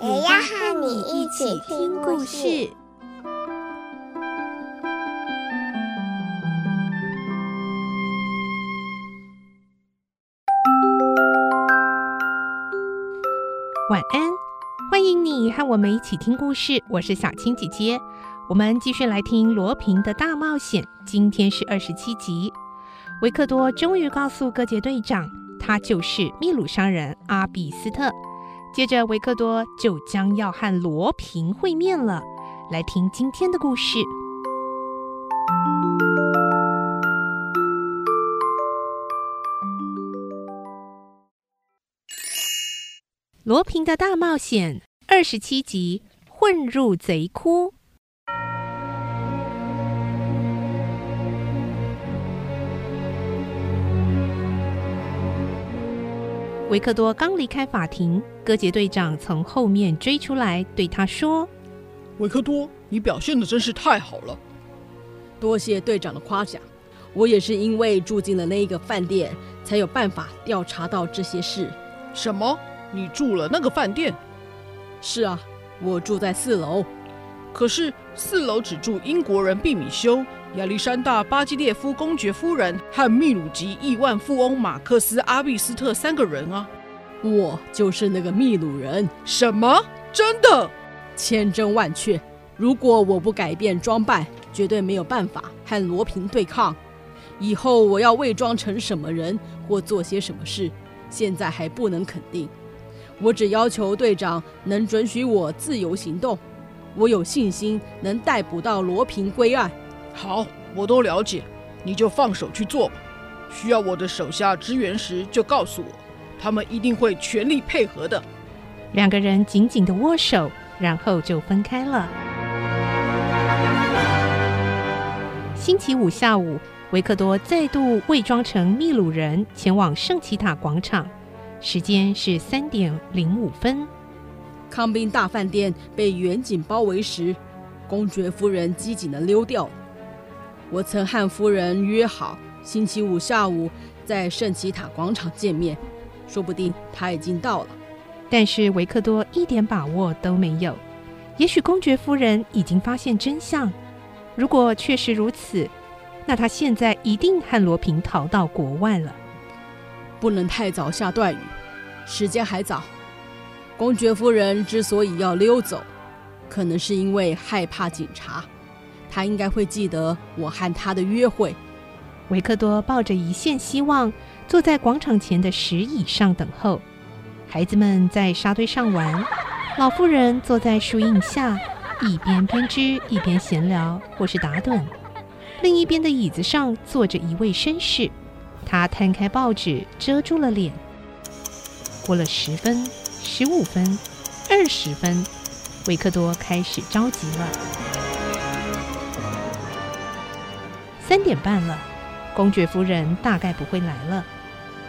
也要和你一起听故事。晚安，欢迎你和我们一起听故事。我是小青姐姐，我们继续来听罗平的大冒险。今天是二十七集，维克多终于告诉各界队长，他就是秘鲁商人阿比斯特。接着，维克多就将要和罗平会面了。来听今天的故事。罗平的大冒险二十七集，混入贼窟。维克多刚离开法庭，哥杰队长从后面追出来，对他说：“维克多，你表现的真是太好了，多谢队长的夸奖。我也是因为住进了那一个饭店，才有办法调查到这些事。什么？”你住了那个饭店？是啊，我住在四楼。可是四楼只住英国人毕米修、亚历山大·巴基列夫公爵夫人和秘鲁籍亿万富翁马克思·阿比斯特三个人啊。我就是那个秘鲁人。什么？真的？千真万确。如果我不改变装扮，绝对没有办法和罗平对抗。以后我要伪装成什么人或做些什么事，现在还不能肯定。我只要求队长能准许我自由行动，我有信心能逮捕到罗平归案。好，我都了解，你就放手去做吧。需要我的手下支援时，就告诉我，他们一定会全力配合的。两个人紧紧的握手，然后就分开了。星期五下午，维克多再度伪装成秘鲁人，前往圣奇塔广场。时间是三点零五分。康宾大饭店被远景包围时，公爵夫人机警的溜掉了。我曾和夫人约好星期五下午在圣奇塔广场见面，说不定她已经到了。但是维克多一点把握都没有。也许公爵夫人已经发现真相。如果确实如此，那他现在一定和罗平逃到国外了。不能太早下断语，时间还早。公爵夫人之所以要溜走，可能是因为害怕警察。她应该会记得我和他的约会。维克多抱着一线希望，坐在广场前的石椅上等候。孩子们在沙堆上玩，老妇人坐在树荫下，一边编织一边闲聊或是打盹。另一边的椅子上坐着一位绅士。他摊开报纸遮住了脸。过了十分、十五分、二十分，维克多开始着急了。三点半了，公爵夫人大概不会来了。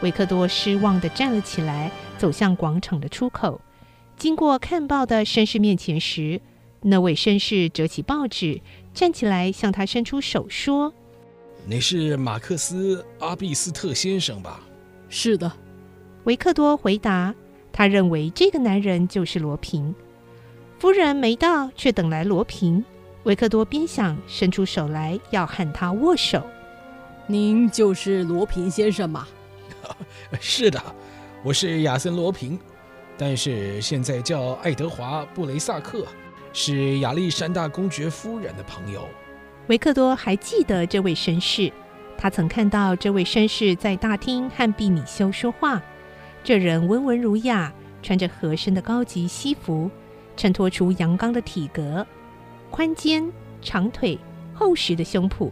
维克多失望地站了起来，走向广场的出口。经过看报的绅士面前时，那位绅士折起报纸，站起来向他伸出手说。你是马克思·阿比斯特先生吧？是的，维克多回答。他认为这个男人就是罗平。夫人没到，却等来罗苹。维克多边想伸出手来要和他握手。您就是罗平先生吗？是的，我是亚森·罗平，但是现在叫爱德华·布雷萨克，是亚历山大公爵夫人的朋友。维克多还记得这位绅士，他曾看到这位绅士在大厅和毕米修说话。这人温文儒雅，穿着合身的高级西服，衬托出阳刚的体格，宽肩、长腿、厚实的胸脯，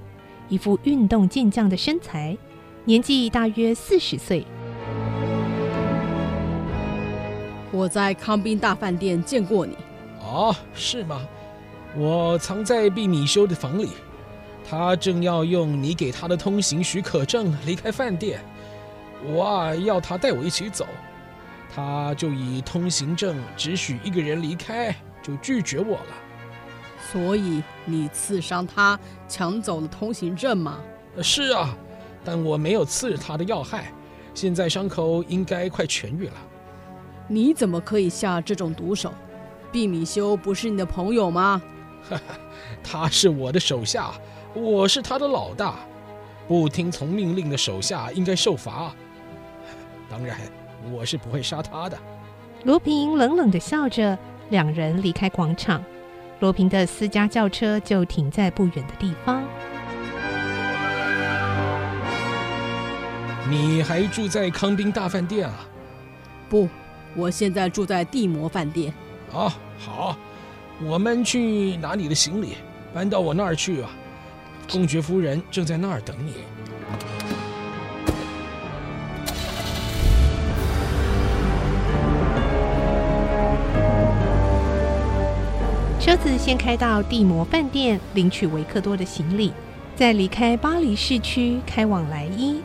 一副运动健将的身材，年纪大约四十岁。我在康宾大饭店见过你，哦，是吗？我藏在毕米修的房里，他正要用你给他的通行许可证离开饭店。我啊，要他带我一起走，他就以通行证只许一个人离开，就拒绝我了。所以你刺伤他，抢走了通行证吗？是啊，但我没有刺他的要害，现在伤口应该快痊愈了。你怎么可以下这种毒手？毕米修不是你的朋友吗？哈哈，他是我的手下，我是他的老大，不听从命令的手下应该受罚。当然，我是不会杀他的。罗平冷冷地笑着，两人离开广场。罗平的私家轿车就停在不远的地方。你还住在康宾大饭店啊？不，我现在住在地魔饭店。啊，好，我们去拿你的行李，搬到我那儿去啊。公爵夫人正在那儿等你。车子先开到帝摩饭店，领取维克多的行李，再离开巴黎市区，开往莱伊。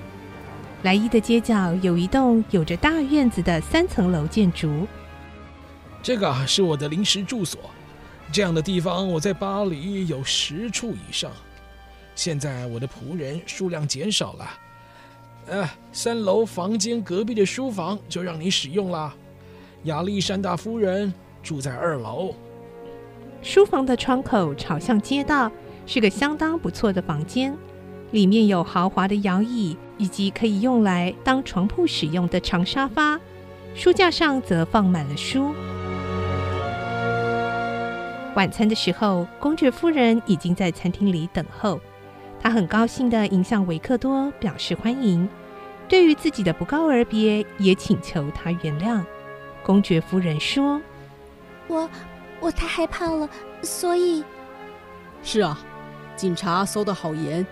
莱伊的街角有一栋有着大院子的三层楼建筑。这个是我的临时住所，这样的地方我在巴黎有十处以上。现在我的仆人数量减少了，呃，三楼房间隔壁的书房就让你使用了。亚历山大夫人住在二楼。书房的窗口朝向街道，是个相当不错的房间。里面有豪华的摇椅，以及可以用来当床铺使用的长沙发。书架上则放满了书。晚餐的时候，公爵夫人已经在餐厅里等候。她很高兴地迎向维克多，表示欢迎。对于自己的不告而别，也请求他原谅。公爵夫人说：“我。”我太害怕了，所以。是啊，警察搜得好严，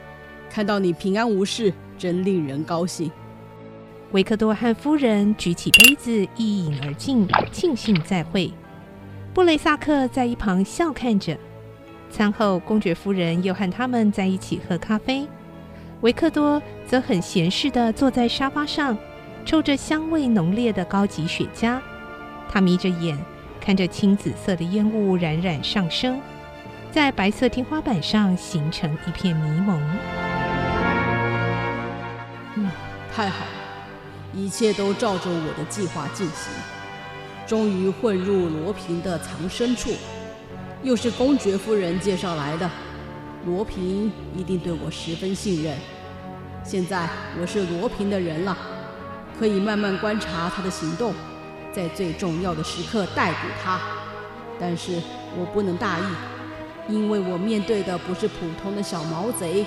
看到你平安无事，真令人高兴。维克多和夫人举起杯子，一饮而尽，庆幸再会。布雷萨克在一旁笑看着。餐后，公爵夫人又和他们在一起喝咖啡。维克多则很闲适地坐在沙发上，抽着香味浓烈的高级雪茄。他眯着眼。看着青紫色的烟雾冉冉上升，在白色天花板上形成一片迷蒙。嗯，太好了，一切都照着我的计划进行。终于混入罗平的藏身处，又是公爵夫人介绍来的，罗平一定对我十分信任。现在我是罗平的人了，可以慢慢观察他的行动。在最重要的时刻逮捕他，但是我不能大意，因为我面对的不是普通的小毛贼，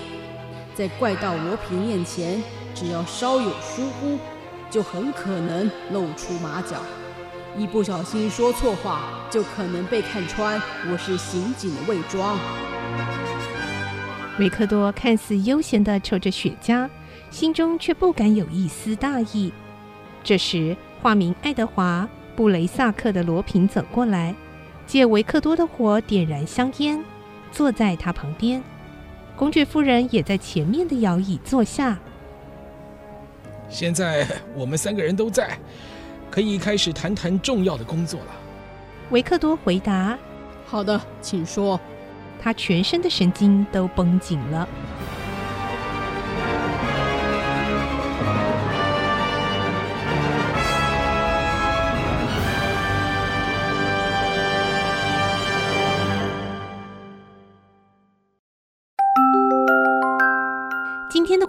在怪盗罗平面前，只要稍有疏忽，就很可能露出马脚，一不小心说错话，就可能被看穿我是刑警的伪装。维克多看似悠闲地抽着雪茄，心中却不敢有一丝大意。这时，化名爱德华·布雷萨克的罗平走过来，借维克多的火点燃香烟，坐在他旁边。公爵夫人也在前面的摇椅坐下。现在我们三个人都在，可以开始谈谈重要的工作了。维克多回答：“好的，请说。”他全身的神经都绷紧了。